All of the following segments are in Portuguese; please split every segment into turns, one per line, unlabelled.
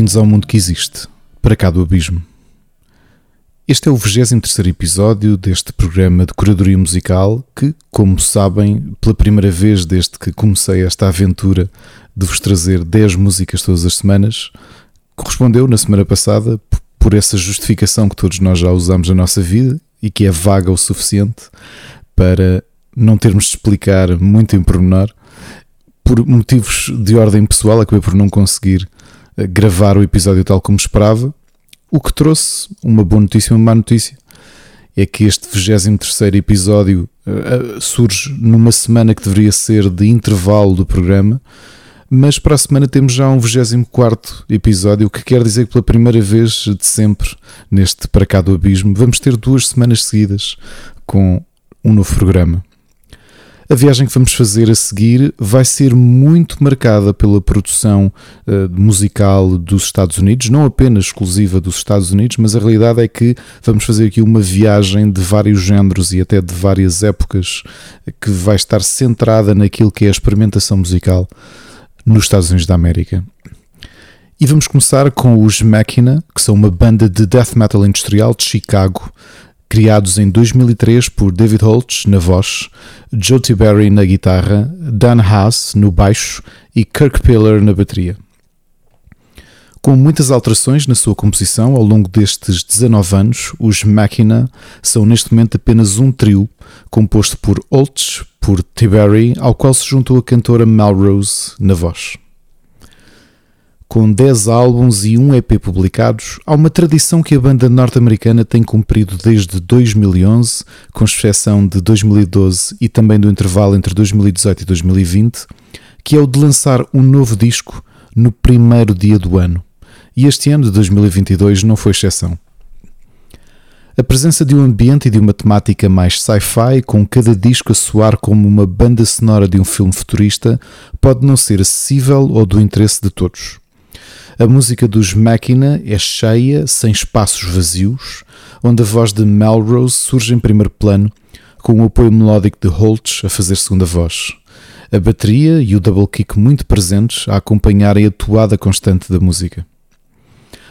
Bem-vindos ao mundo que existe, para cá do abismo. Este é o 23 episódio deste programa de curadoria musical que, como sabem, pela primeira vez desde que comecei esta aventura de vos trazer 10 músicas todas as semanas, correspondeu na semana passada por essa justificação que todos nós já usamos na nossa vida e que é vaga o suficiente para não termos de explicar muito em pormenor. Por motivos de ordem pessoal, acabei por não conseguir gravar o episódio tal como esperava, o que trouxe uma boa notícia e uma má notícia. É que este 23 episódio uh, surge numa semana que deveria ser de intervalo do programa, mas para a semana temos já um 24 episódio, o que quer dizer que pela primeira vez de sempre neste Para Cá do Abismo vamos ter duas semanas seguidas com um novo programa. A viagem que vamos fazer a seguir vai ser muito marcada pela produção uh, musical dos Estados Unidos, não apenas exclusiva dos Estados Unidos, mas a realidade é que vamos fazer aqui uma viagem de vários géneros e até de várias épocas que vai estar centrada naquilo que é a experimentação musical nos Estados Unidos da América. E vamos começar com os Machina, que são uma banda de death metal industrial de Chicago, criados em 2003 por David Holtz na voz, Joe Tiberry na guitarra, Dan Haas no baixo e Kirk Pillar na bateria. Com muitas alterações na sua composição ao longo destes 19 anos, os Machina são neste momento apenas um trio composto por Holtz, por Tiberry, ao qual se juntou a cantora Melrose na voz com 10 álbuns e um EP publicados, há uma tradição que a banda norte-americana tem cumprido desde 2011, com exceção de 2012 e também do intervalo entre 2018 e 2020, que é o de lançar um novo disco no primeiro dia do ano. E este ano de 2022 não foi exceção. A presença de um ambiente e de uma temática mais sci-fi, com cada disco a soar como uma banda sonora de um filme futurista, pode não ser acessível ou do interesse de todos. A música dos Máquina é cheia, sem espaços vazios, onde a voz de Melrose surge em primeiro plano, com o apoio melódico de Holtz a fazer segunda voz. A bateria e o double kick muito presentes a acompanharem a toada constante da música.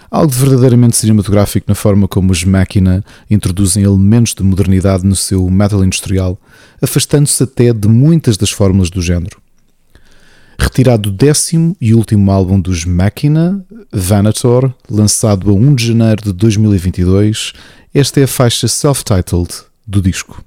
Algo de verdadeiramente cinematográfico na forma como os Máquina introduzem elementos de modernidade no seu metal industrial, afastando-se até de muitas das fórmulas do género. Retirado do décimo e último álbum dos Machina, Vanator, lançado a 1 de janeiro de 2022, esta é a faixa self-titled do disco.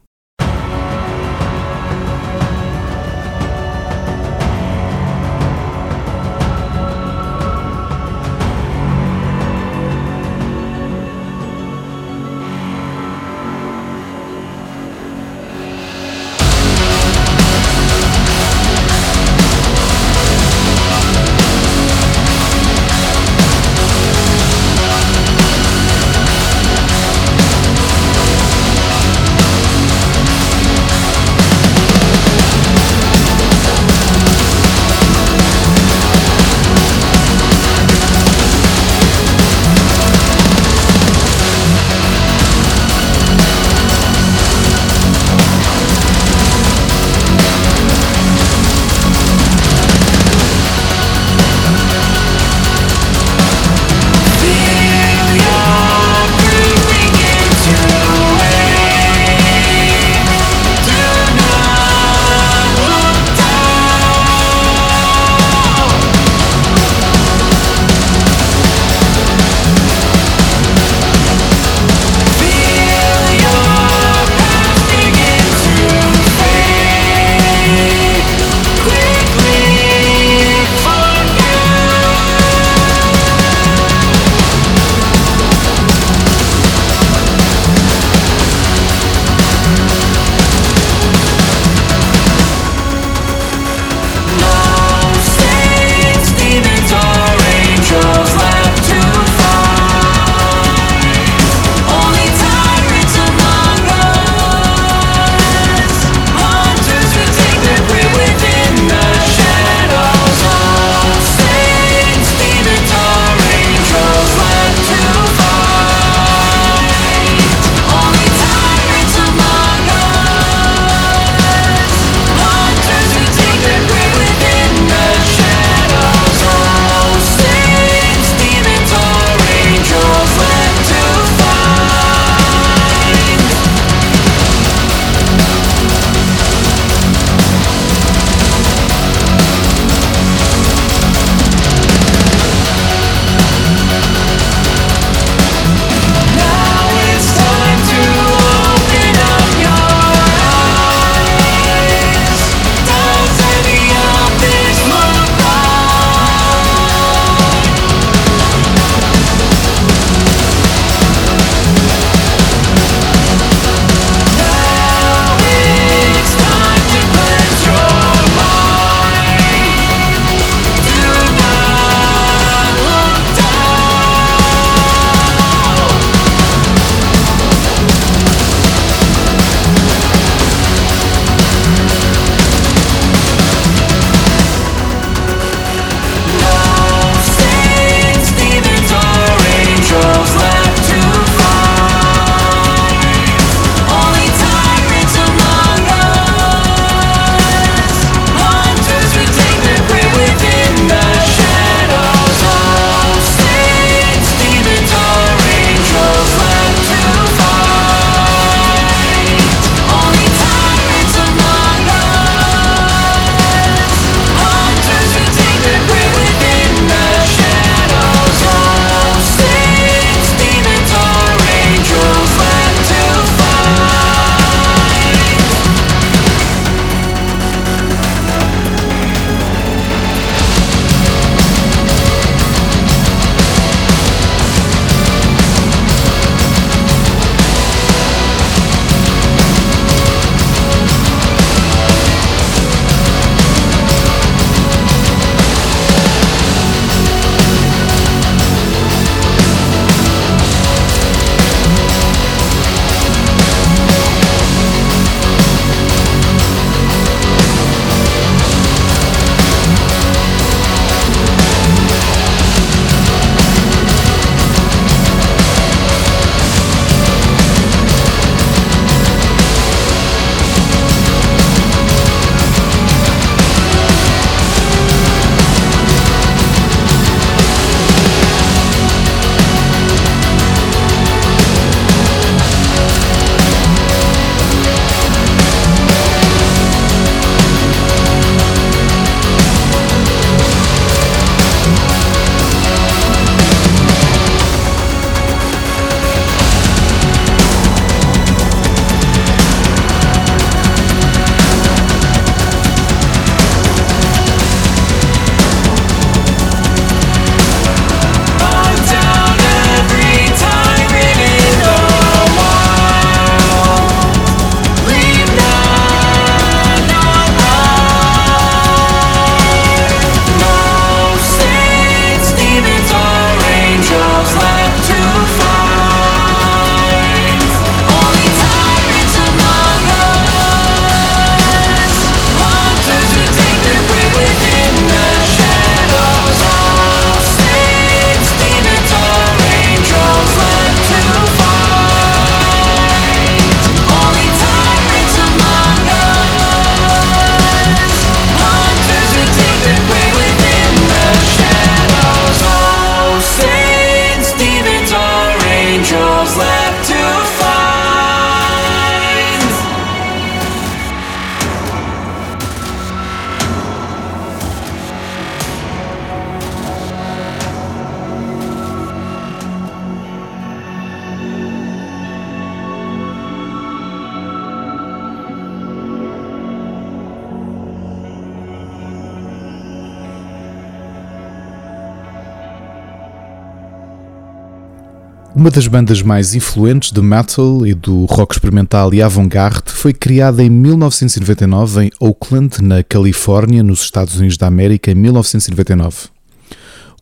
Uma das bandas mais influentes do metal e do rock experimental e avant-garde foi criada em 1999 em Oakland, na Califórnia, nos Estados Unidos da América, em 1999.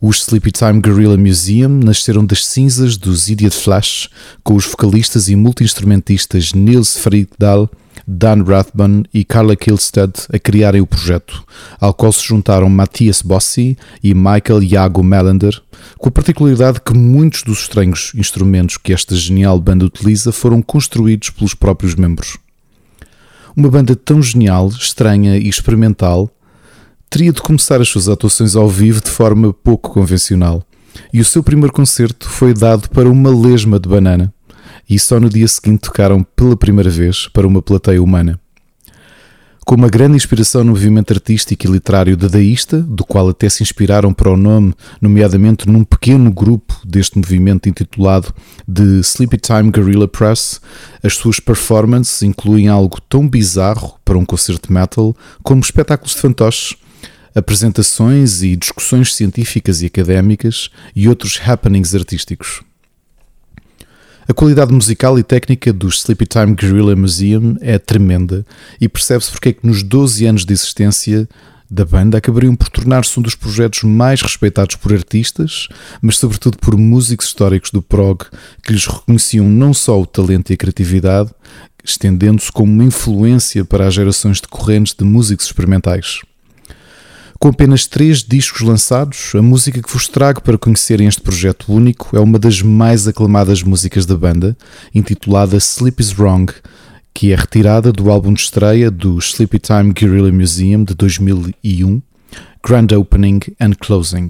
Os Sleepy Time Gorilla Museum nasceram das cinzas dos Idiot Flash, com os vocalistas e multi-instrumentistas Nils Frigdal, Dan Rathbun e Carla Kilstead a criarem o projeto, ao qual se juntaram Matthias Bossi e Michael Iago Melander, com a particularidade que muitos dos estranhos instrumentos que esta genial banda utiliza foram construídos pelos próprios membros. Uma banda tão genial, estranha e experimental teria de começar as suas atuações ao vivo de forma pouco convencional, e o seu primeiro concerto foi dado para uma lesma de banana e só no dia seguinte tocaram pela primeira vez para uma plateia humana. Com uma grande inspiração no movimento artístico e literário dadaísta, do qual até se inspiraram para o nome, nomeadamente num pequeno grupo deste movimento intitulado The Sleepy Time Guerrilla Press, as suas performances incluem algo tão bizarro para um concerto metal como espetáculos de fantoches, apresentações e discussões científicas e académicas e outros happenings artísticos. A qualidade musical e técnica do Sleepy Time Guerrilla Museum é tremenda e percebe-se porque é que nos 12 anos de existência da banda acabariam por tornar-se um dos projetos mais respeitados por artistas, mas sobretudo por músicos históricos do prog que lhes reconheciam não só o talento e a criatividade, estendendo-se como uma influência para as gerações decorrentes de músicos experimentais. Com apenas três discos lançados, a música que vos trago para conhecerem este projeto único é uma das mais aclamadas músicas da banda, intitulada Sleep is Wrong, que é retirada do álbum de estreia do Sleepy Time Guerrilla Museum de 2001, Grand Opening and Closing.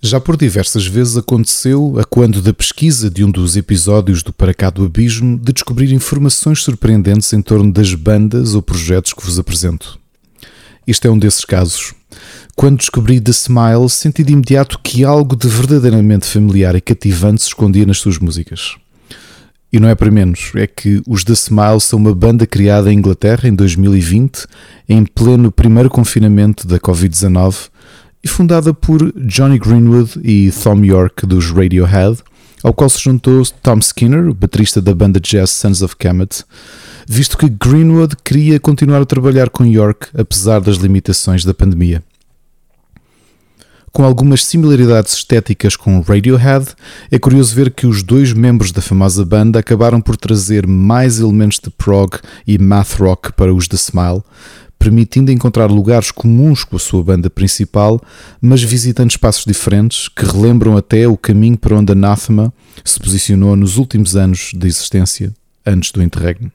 Já por diversas vezes aconteceu, a quando da pesquisa de um dos episódios do Para Cá do Abismo, de descobrir informações surpreendentes em torno das bandas ou projetos que vos apresento. Este é um desses casos. Quando descobri The Smile, senti de imediato que algo de verdadeiramente familiar e cativante se escondia nas suas músicas. E não é para menos, é que os The Smile são uma banda criada em Inglaterra em 2020, em pleno primeiro confinamento da Covid-19 e fundada por Johnny Greenwood e Thom Yorke dos Radiohead, ao qual se juntou Tom Skinner, baterista da banda jazz Sons of Kemet, visto que Greenwood queria continuar a trabalhar com York apesar das limitações da pandemia. Com algumas similaridades estéticas com Radiohead, é curioso ver que os dois membros da famosa banda acabaram por trazer mais elementos de prog e math rock para os The Smile, permitindo encontrar lugares comuns com a sua banda principal, mas visitando espaços diferentes que relembram até o caminho para onde Anathema se posicionou nos últimos anos de existência, antes do interregno.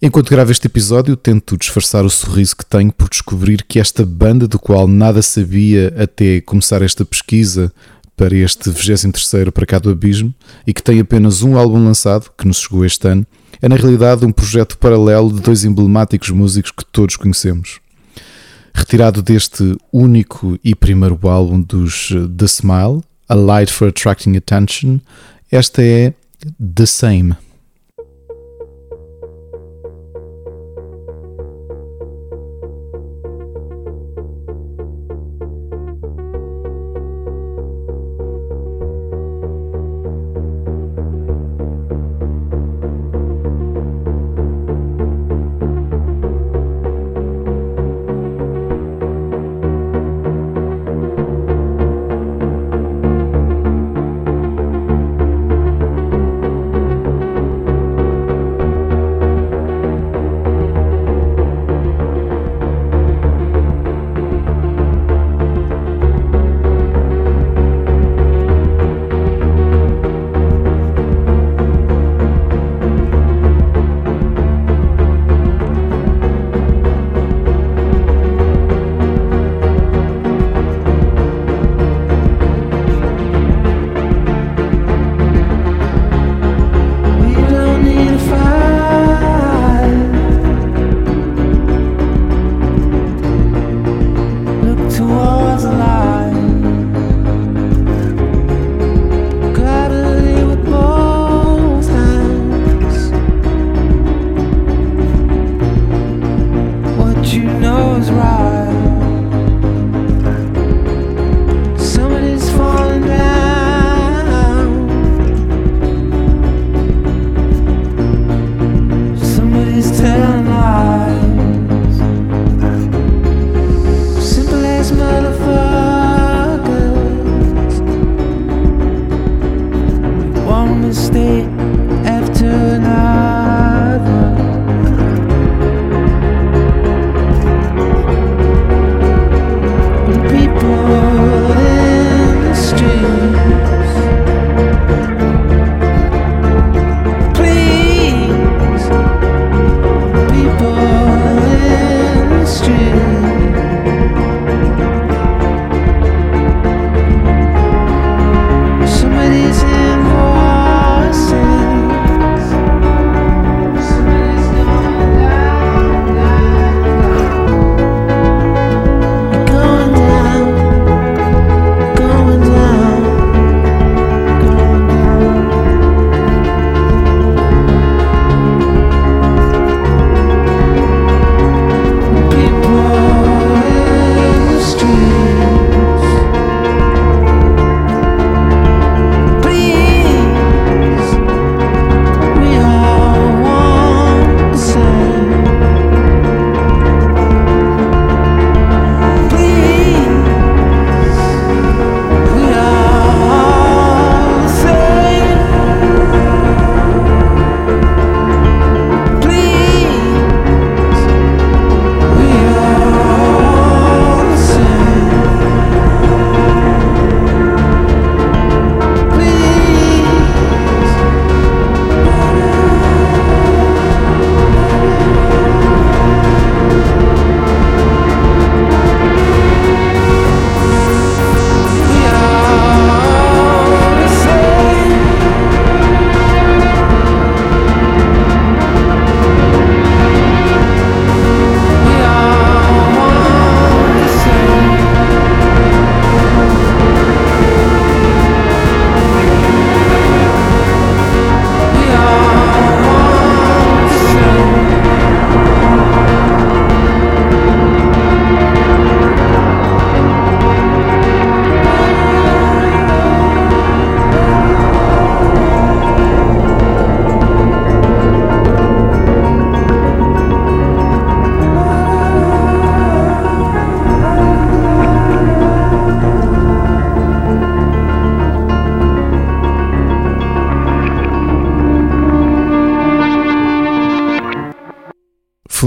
Enquanto gravo este episódio, tento disfarçar o sorriso que tenho por descobrir que esta banda, do qual nada sabia até começar esta pesquisa para este 23 para cá do Abismo, e que tem apenas um álbum lançado, que nos chegou este ano, é na realidade um projeto paralelo de dois emblemáticos músicos que todos conhecemos. Retirado deste único e primeiro álbum dos eh, The Smile, A Light for Attracting Attention, esta é The Same.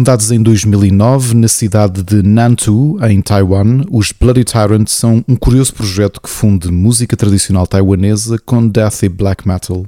Fundados em 2009 na cidade de Nantou, em Taiwan, os Bloody Tyrant são um curioso projeto que funde música tradicional taiwanesa com death e black metal.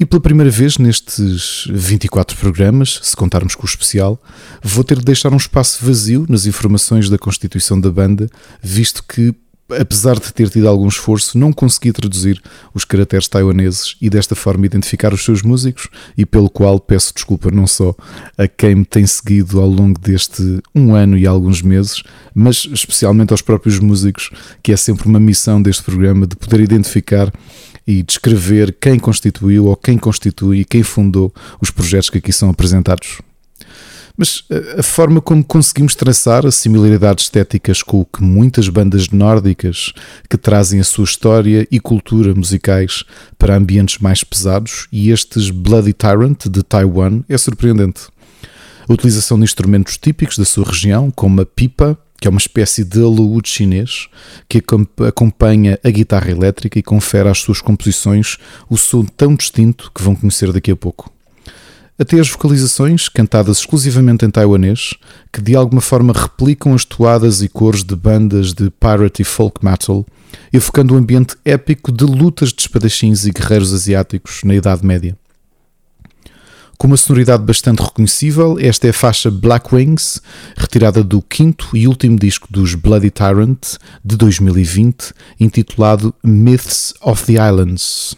E pela primeira vez nestes 24 programas, se contarmos com o especial, vou ter de deixar um espaço vazio nas informações da constituição da banda, visto que apesar de ter tido algum esforço, não consegui traduzir os caracteres taiwaneses e desta forma identificar os seus músicos e pelo qual peço desculpa não só a quem me tem seguido ao longo deste um ano e alguns meses, mas especialmente aos próprios músicos, que é sempre uma missão deste programa de poder identificar e descrever quem constituiu ou quem constitui e quem fundou os projetos que aqui são apresentados. Mas a forma como conseguimos traçar as similaridades estéticas com o que muitas bandas nórdicas que trazem a sua história e cultura musicais para ambientes mais pesados e estes Bloody Tyrant de Taiwan é surpreendente. A utilização de instrumentos típicos da sua região, como a pipa, que é uma espécie de alaúde chinês que acompanha a guitarra elétrica e confere às suas composições o som tão distinto que vão conhecer daqui a pouco até as vocalizações, cantadas exclusivamente em taiwanês, que de alguma forma replicam as toadas e cores de bandas de pirate e folk metal, evocando um ambiente épico de lutas de espadachins e guerreiros asiáticos na Idade Média. Com uma sonoridade bastante reconhecível, esta é a faixa Black Wings, retirada do quinto e último disco dos Bloody Tyrant de 2020, intitulado Myths of the Islands.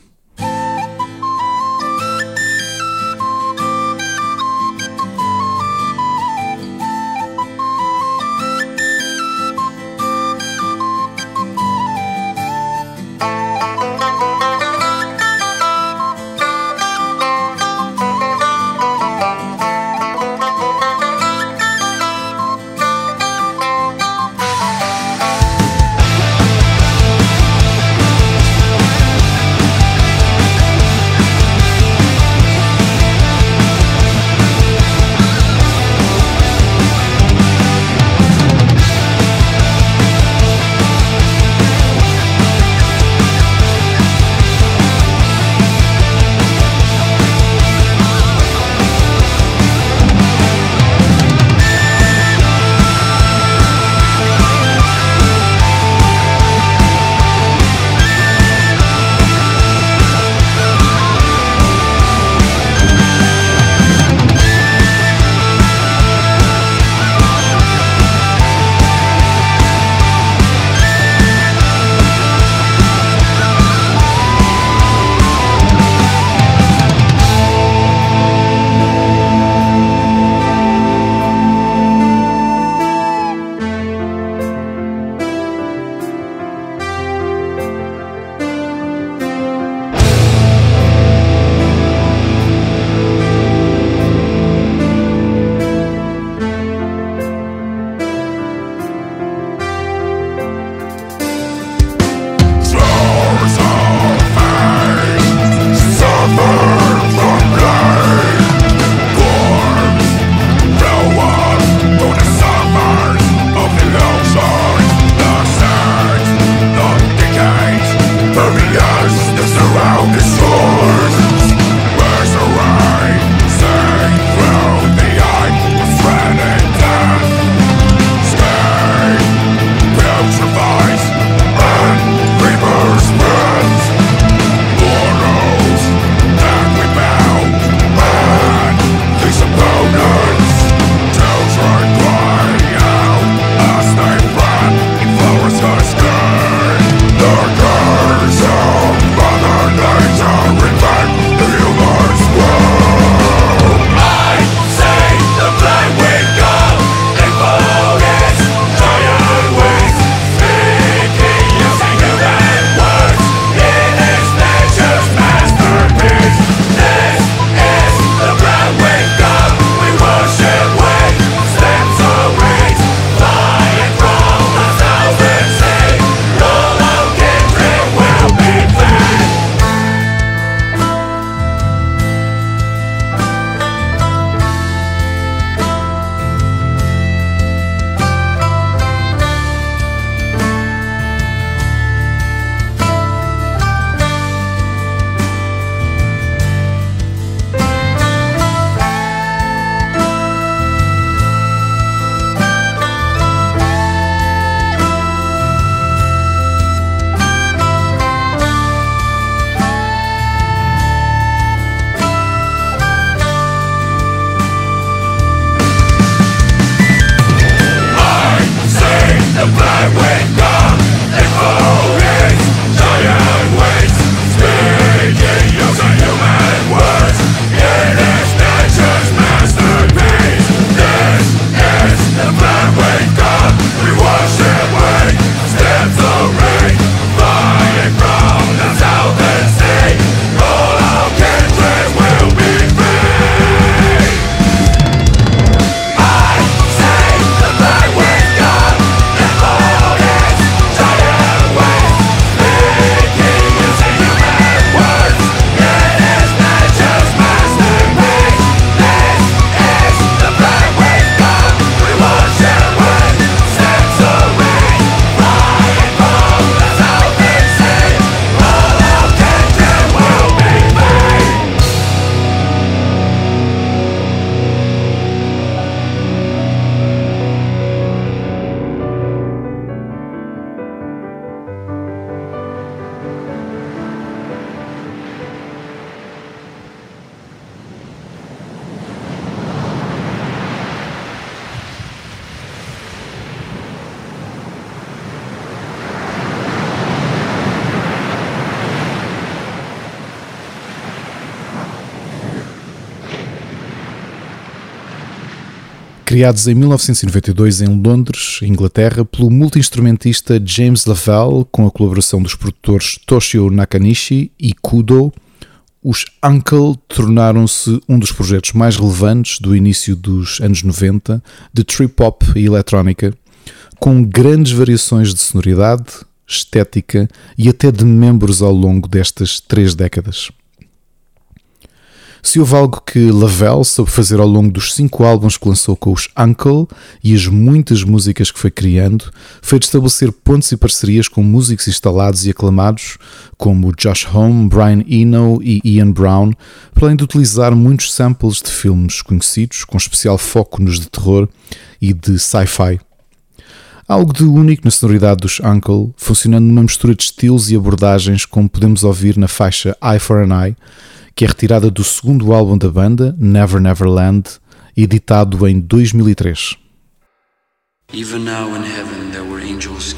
Criados em 1992 em Londres, Inglaterra, pelo multi-instrumentista James Lavelle, com a colaboração dos produtores Toshio Nakanishi e Kudo, os Uncle tornaram-se um dos projetos mais relevantes do início dos anos 90 de trip-hop e eletrónica, com grandes variações de sonoridade, estética e até de membros ao longo destas três décadas. Se houve algo que Lavelle soube fazer ao longo dos cinco álbuns que lançou com os Uncle e as muitas músicas que foi criando, foi de estabelecer pontos e parcerias com músicos instalados e aclamados como Josh Homme, Brian Eno e Ian Brown, além de utilizar muitos samples de filmes conhecidos, com especial foco nos de terror e de sci-fi. Algo de único na sonoridade dos Uncle, funcionando numa mistura de estilos e abordagens como podemos ouvir na faixa Eye for an Eye, que é retirada do segundo álbum da banda, Never Never Land, editado em 2003. Even now in heaven there were angels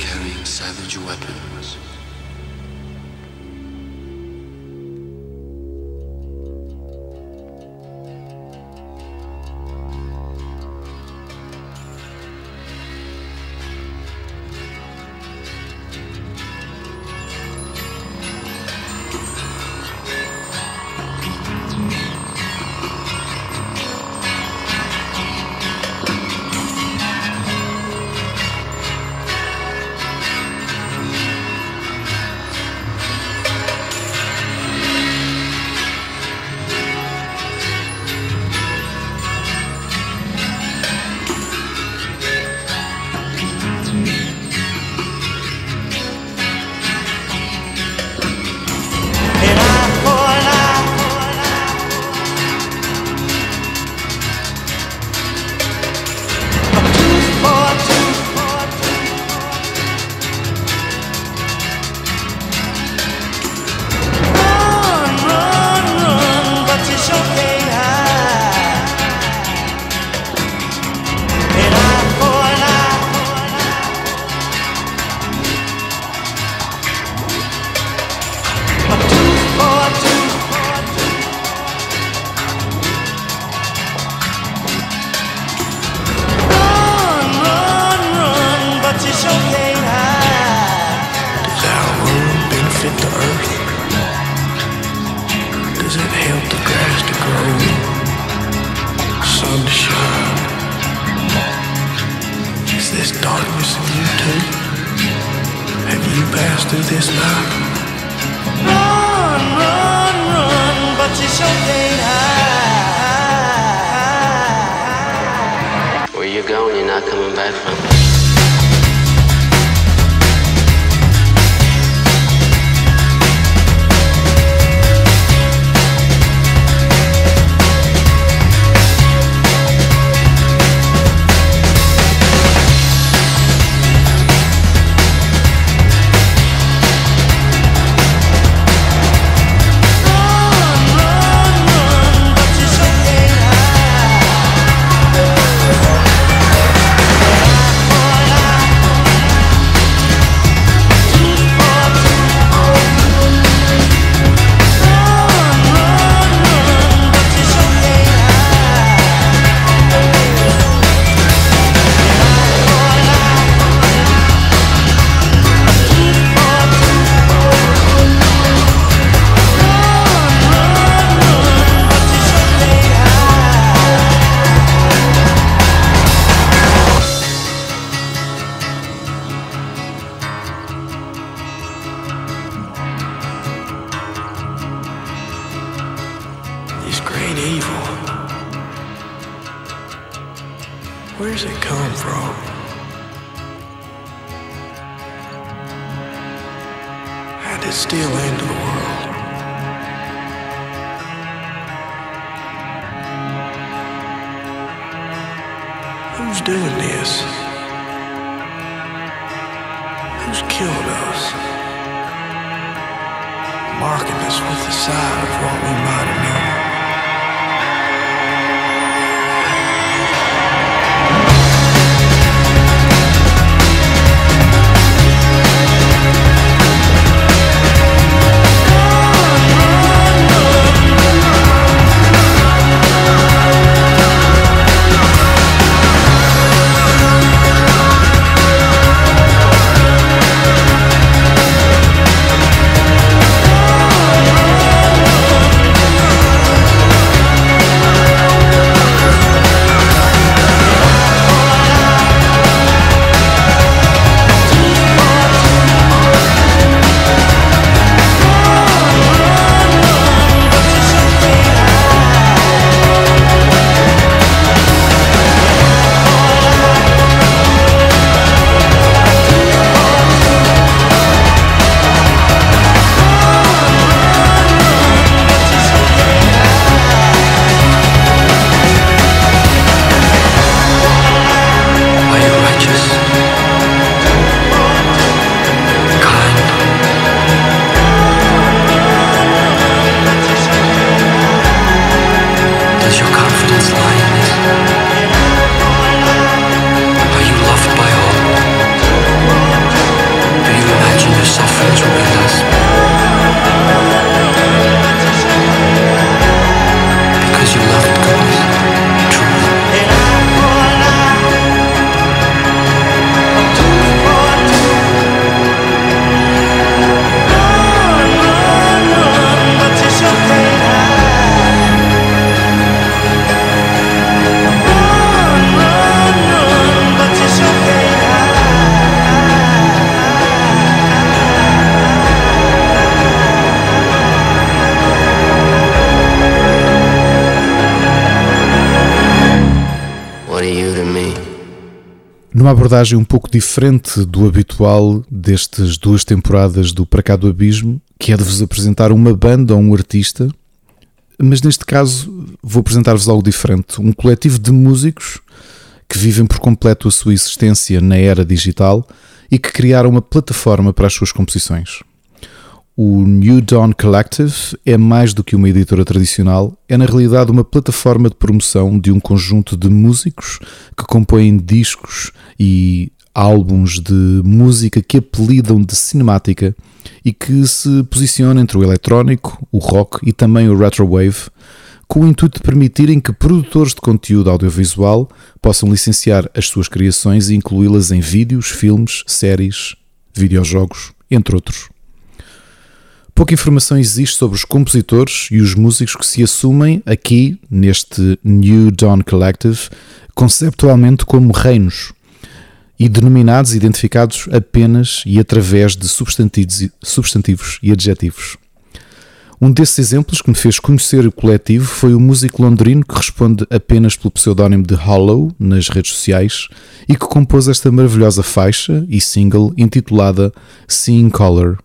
abordagem um pouco diferente do habitual destas duas temporadas do Para Cá do Abismo, que é de vos apresentar uma banda ou um artista, mas neste caso vou apresentar-vos algo diferente. Um coletivo de músicos que vivem por completo a sua existência na era digital e que criaram uma plataforma para as suas composições. O New Dawn Collective é mais do que uma editora tradicional, é na realidade uma plataforma de promoção de um conjunto de músicos que compõem discos e álbuns de música que apelidam de cinemática e que se posicionam entre o eletrónico, o rock e também o retrowave, com o intuito de permitirem que produtores de conteúdo audiovisual possam licenciar as suas criações e incluí-las em vídeos, filmes, séries, videojogos, entre outros. Pouca informação existe sobre os compositores e os músicos que se assumem aqui, neste New Dawn Collective, conceptualmente como reinos e denominados e identificados apenas e através de substantivos, e adjetivos. Um desses exemplos que me fez conhecer o coletivo foi o músico londrino que responde apenas pelo pseudónimo de Hollow nas redes sociais e que compôs esta maravilhosa faixa e single intitulada Seeing Color.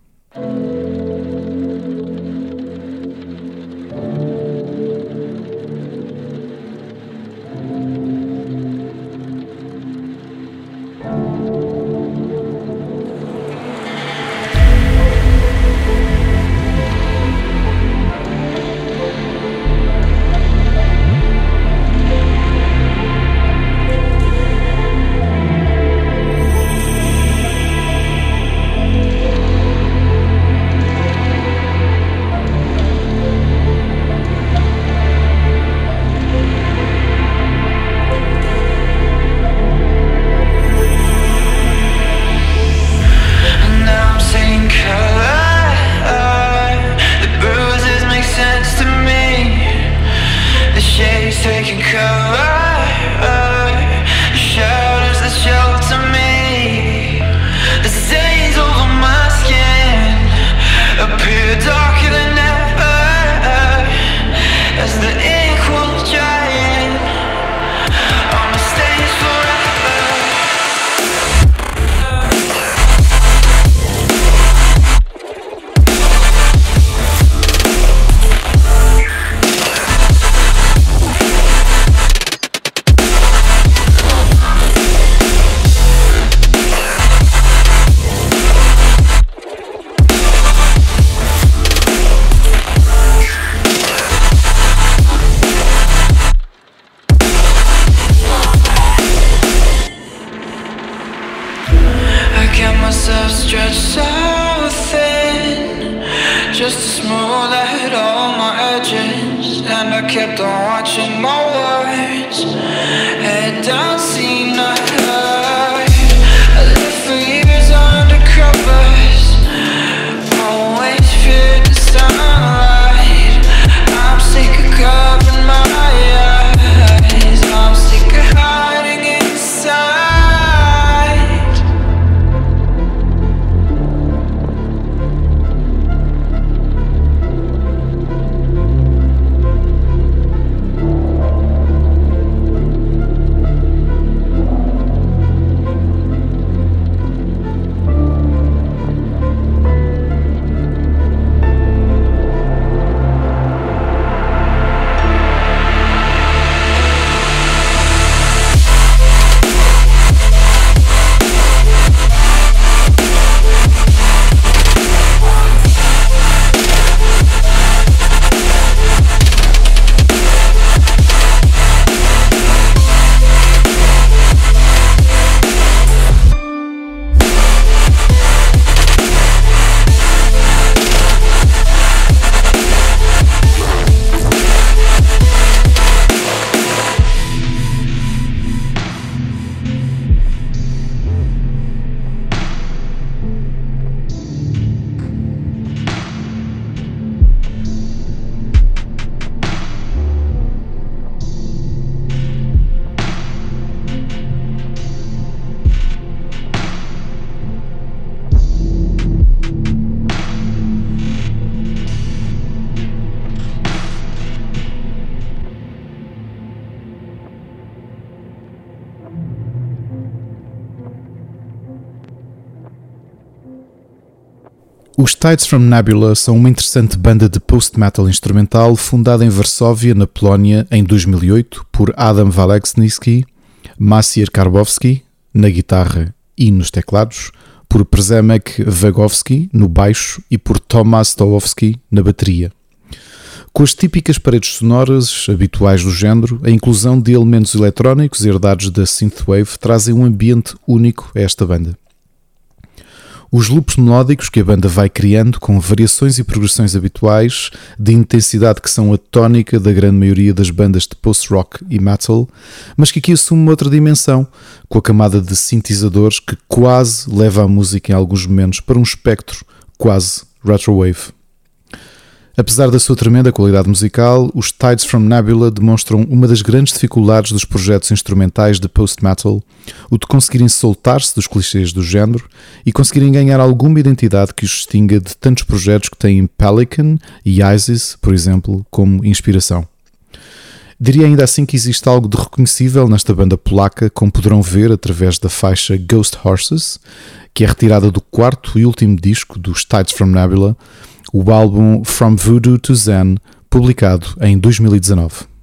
kept on watching more Tides from Nebula são uma interessante banda de post-metal instrumental fundada em Varsóvia, na Polónia, em 2008 por Adam Waleksnitsky, Maciej Karbowski na guitarra e nos teclados, por Przemek Wagowski no baixo e por Tomasz Stowowski na bateria. Com as típicas paredes sonoras habituais do género, a inclusão de elementos eletrónicos herdados da synthwave trazem um ambiente único a esta banda. Os loops melódicos que a banda vai criando, com variações e progressões habituais, de intensidade que são a tónica da grande maioria das bandas de post-rock e metal, mas que aqui assume outra dimensão, com a camada de sintetizadores que quase leva a música em alguns momentos para um espectro quase retrowave. Apesar da sua tremenda qualidade musical, os Tides from Nebula demonstram uma das grandes dificuldades dos projetos instrumentais de post-metal, o de conseguirem soltar-se dos clichês do género e conseguirem ganhar alguma identidade que os distinga de tantos projetos que têm Pelican e Isis, por exemplo, como inspiração. Diria ainda assim que existe algo de reconhecível nesta banda polaca, como poderão ver através da faixa Ghost Horses, que é retirada do quarto e último disco dos Tides from Nebula, o álbum From Voodoo to Zen, publicado em 2019.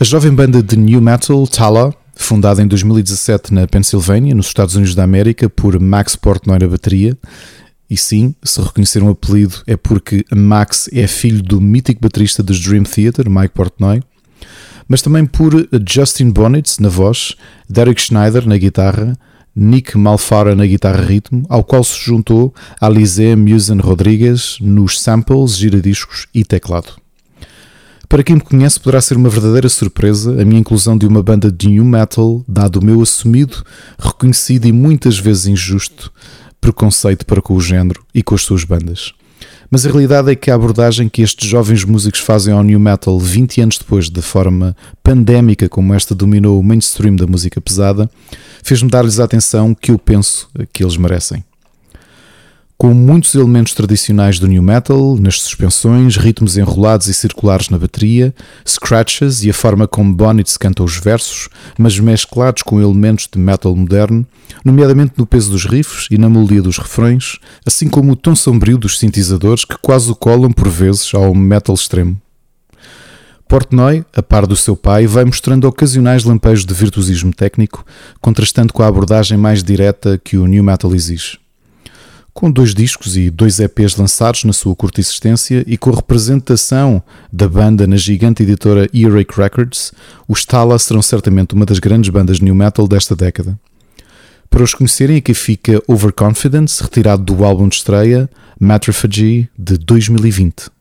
A jovem banda de new metal Tala, fundada em 2017 na Pensilvânia, nos Estados Unidos da América, por Max Portnoy na bateria, e sim, se reconhecer um apelido é porque Max é filho do mítico baterista dos Dream Theater, Mike Portnoy, mas também por Justin Bonitz na voz, Derek Schneider na guitarra, Nick Malfara na guitarra ritmo, ao qual se juntou Alizé Musen Rodrigues nos samples, giradiscos e teclado. Para quem me conhece, poderá ser uma verdadeira surpresa a minha inclusão de uma banda de new metal, dado o meu assumido, reconhecido e muitas vezes injusto preconceito para com o género e com as suas bandas. Mas a realidade é que a abordagem que estes jovens músicos fazem ao new metal 20 anos depois, da forma pandémica como esta dominou o mainstream da música pesada, fez-me dar-lhes a atenção que eu penso que eles merecem com muitos elementos tradicionais do new metal, nas suspensões, ritmos enrolados e circulares na bateria, scratches e a forma como Bonitz canta os versos, mas mesclados com elementos de metal moderno, nomeadamente no peso dos riffs e na melodia dos refrões, assim como o tom sombrio dos sintetizadores que quase o colam por vezes ao metal extremo. Portnoy, a par do seu pai, vai mostrando ocasionais lampejos de virtuosismo técnico, contrastando com a abordagem mais direta que o new metal exige com dois discos e dois EPs lançados na sua curta existência e com a representação da banda na gigante editora Earache Records, os Tala serão certamente uma das grandes bandas new metal desta década. Para os conhecerem, aqui fica Overconfidence, retirado do álbum de estreia Matrophagy de 2020.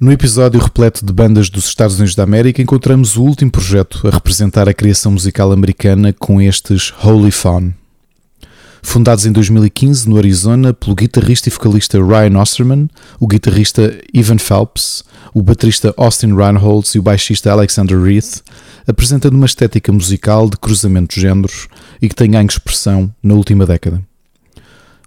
No episódio repleto de bandas dos Estados Unidos da América, encontramos o último projeto a representar a criação musical americana com estes Holy Fawn. Fundados em 2015 no Arizona pelo guitarrista e vocalista Ryan Osterman, o guitarrista Evan Phelps, o baterista Austin Reinholds e o baixista Alexander Reith, apresentando uma estética musical de cruzamento de géneros e que tem ganho expressão na última década.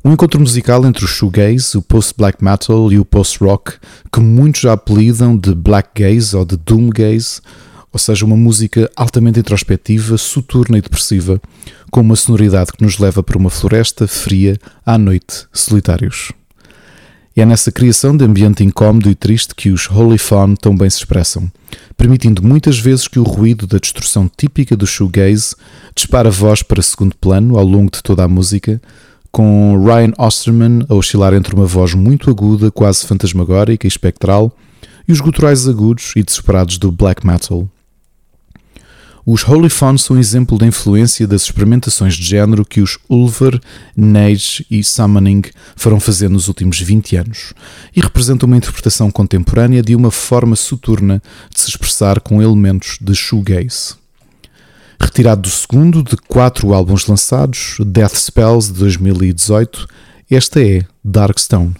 Um encontro musical entre o shoegaze, o post-black metal e o post-rock, que muitos já apelidam de black gaze ou de doom gaze, ou seja, uma música altamente introspectiva, soturna e depressiva, com uma sonoridade que nos leva para uma floresta fria à noite, solitários. E é nessa criação de ambiente incómodo e triste que os Holy Fawn tão bem se expressam, permitindo muitas vezes que o ruído da destruição típica do shoegaze dispara a voz para segundo plano ao longo de toda a música, com Ryan Osterman a oscilar entre uma voz muito aguda, quase fantasmagórica e espectral, e os guturais agudos e desesperados do black metal. Os Holy Fawns são um exemplo da influência das experimentações de género que os Ulver, Nage e Summoning foram fazendo nos últimos 20 anos e representam uma interpretação contemporânea de uma forma soturna de se expressar com elementos de shoegaze. Retirado do segundo de quatro álbuns lançados, Death Spells de 2018, esta é Darkstone.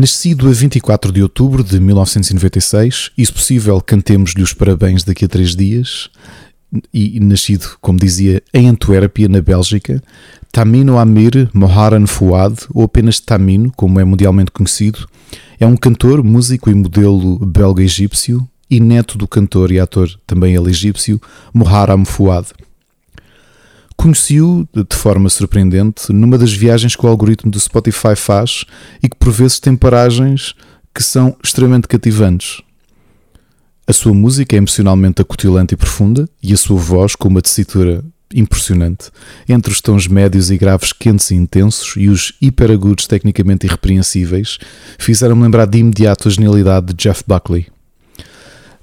Nascido a 24 de outubro de 1996, e se possível cantemos-lhe os parabéns daqui a três dias, e nascido, como dizia, em Antuérpia, na Bélgica, Tamino Amir Moharan Fouad, ou apenas Tamino, como é mundialmente conhecido, é um cantor, músico e modelo belga-egípcio e neto do cantor e ator, também ele egípcio, Moharam Fouad. Conheci-o, de forma surpreendente, numa das viagens que o algoritmo do Spotify faz e que por vezes tem paragens que são extremamente cativantes. A sua música é emocionalmente acutilante e profunda, e a sua voz com uma tessitura impressionante, entre os tons médios e graves quentes e intensos e os hiperagudos tecnicamente irrepreensíveis, fizeram-me lembrar de imediato a genialidade de Jeff Buckley.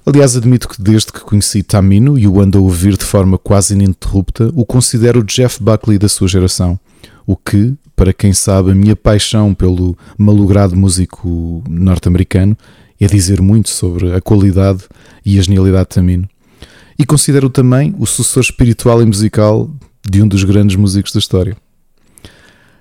Aliás, admito que desde que conheci Tamino e o ando a ouvir de forma quase ininterrupta, o considero o Jeff Buckley da sua geração. O que, para quem sabe, a minha paixão pelo malogrado músico norte-americano é dizer muito sobre a qualidade e a genialidade de Tamino. E considero também o sucessor espiritual e musical de um dos grandes músicos da história.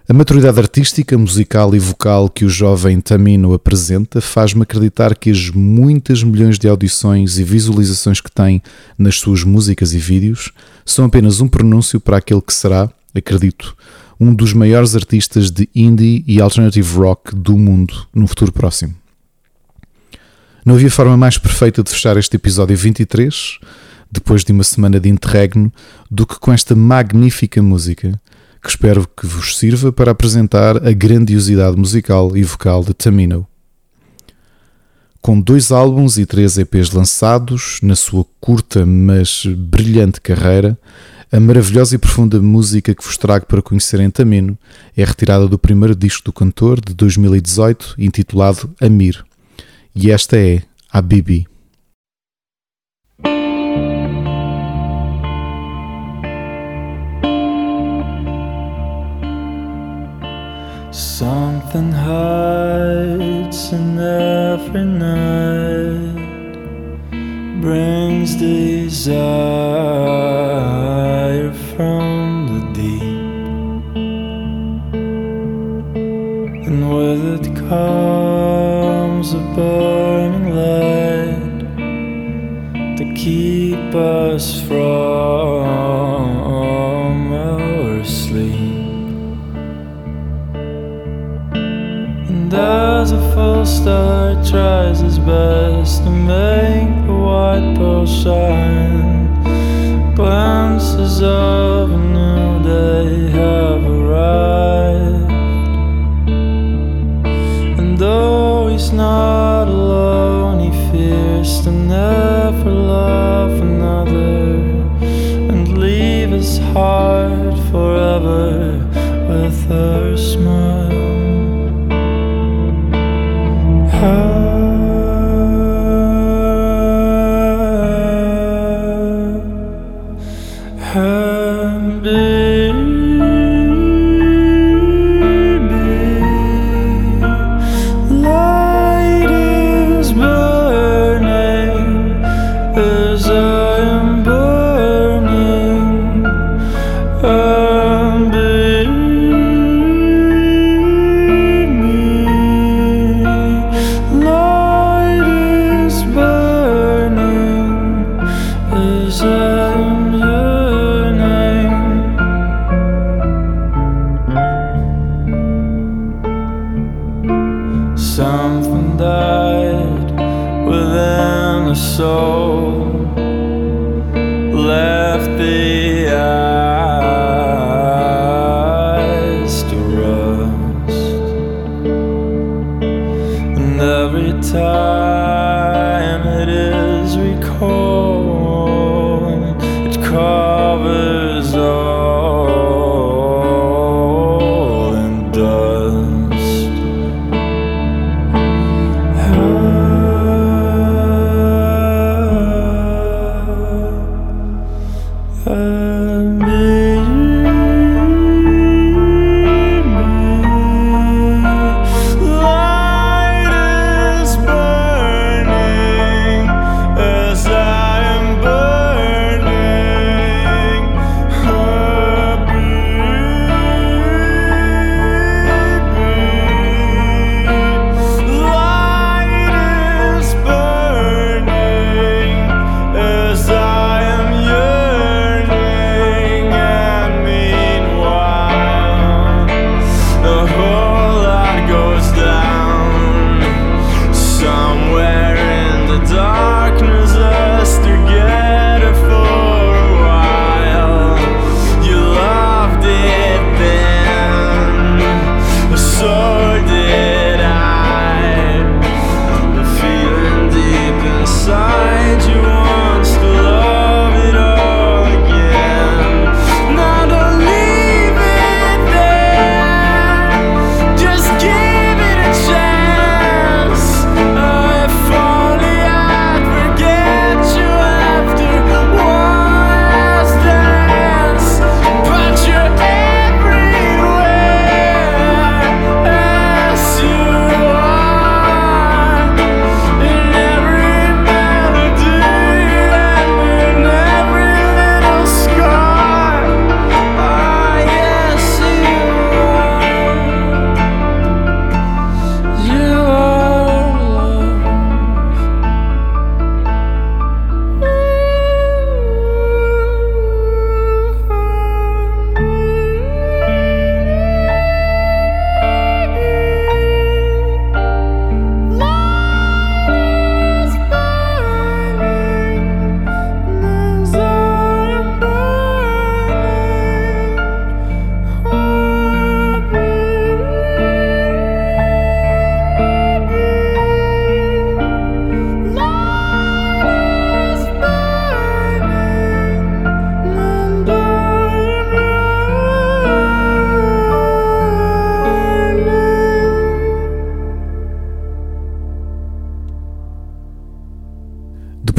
A maturidade artística, musical e vocal que o jovem Tamino apresenta faz-me acreditar que as muitas milhões de audições e visualizações que tem nas suas músicas e vídeos são apenas um pronúncio para aquele que será, acredito, um dos maiores artistas de indie e alternative rock do mundo no futuro próximo. Não havia forma mais perfeita de fechar este episódio 23, depois de uma semana de interregno, do que com esta magnífica música que espero que vos sirva para apresentar a grandiosidade musical e vocal de Tamino. Com dois álbuns e três EPs lançados na sua curta mas brilhante carreira, a maravilhosa e profunda música que vos trago para conhecerem Tamino é retirada do primeiro disco do cantor de 2018, intitulado Amir. E esta é a Bibi. Something hides in every night brings desire from the deep, and with it comes a burning light to keep us from As a false star tries his best to make the white pearl shine, glimpses of a new day have arrived. And though he's not alone, he fears to never love another and leave his heart forever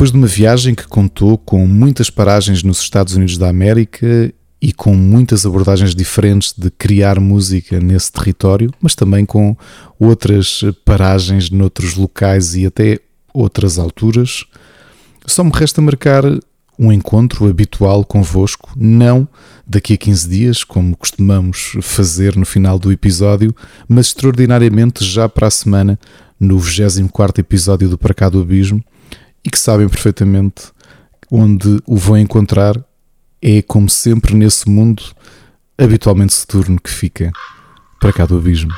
Depois de uma viagem que contou com muitas paragens nos Estados Unidos da América e com muitas abordagens diferentes de criar música nesse território, mas também com outras paragens noutros locais e até outras alturas, só me resta marcar um encontro habitual convosco, não daqui a 15 dias, como costumamos fazer no final do episódio, mas extraordinariamente já para a semana, no 24 episódio do Para Cá do Abismo, e que sabem perfeitamente onde o vão encontrar é como sempre nesse mundo habitualmente Saturno que fica para cá do abismo.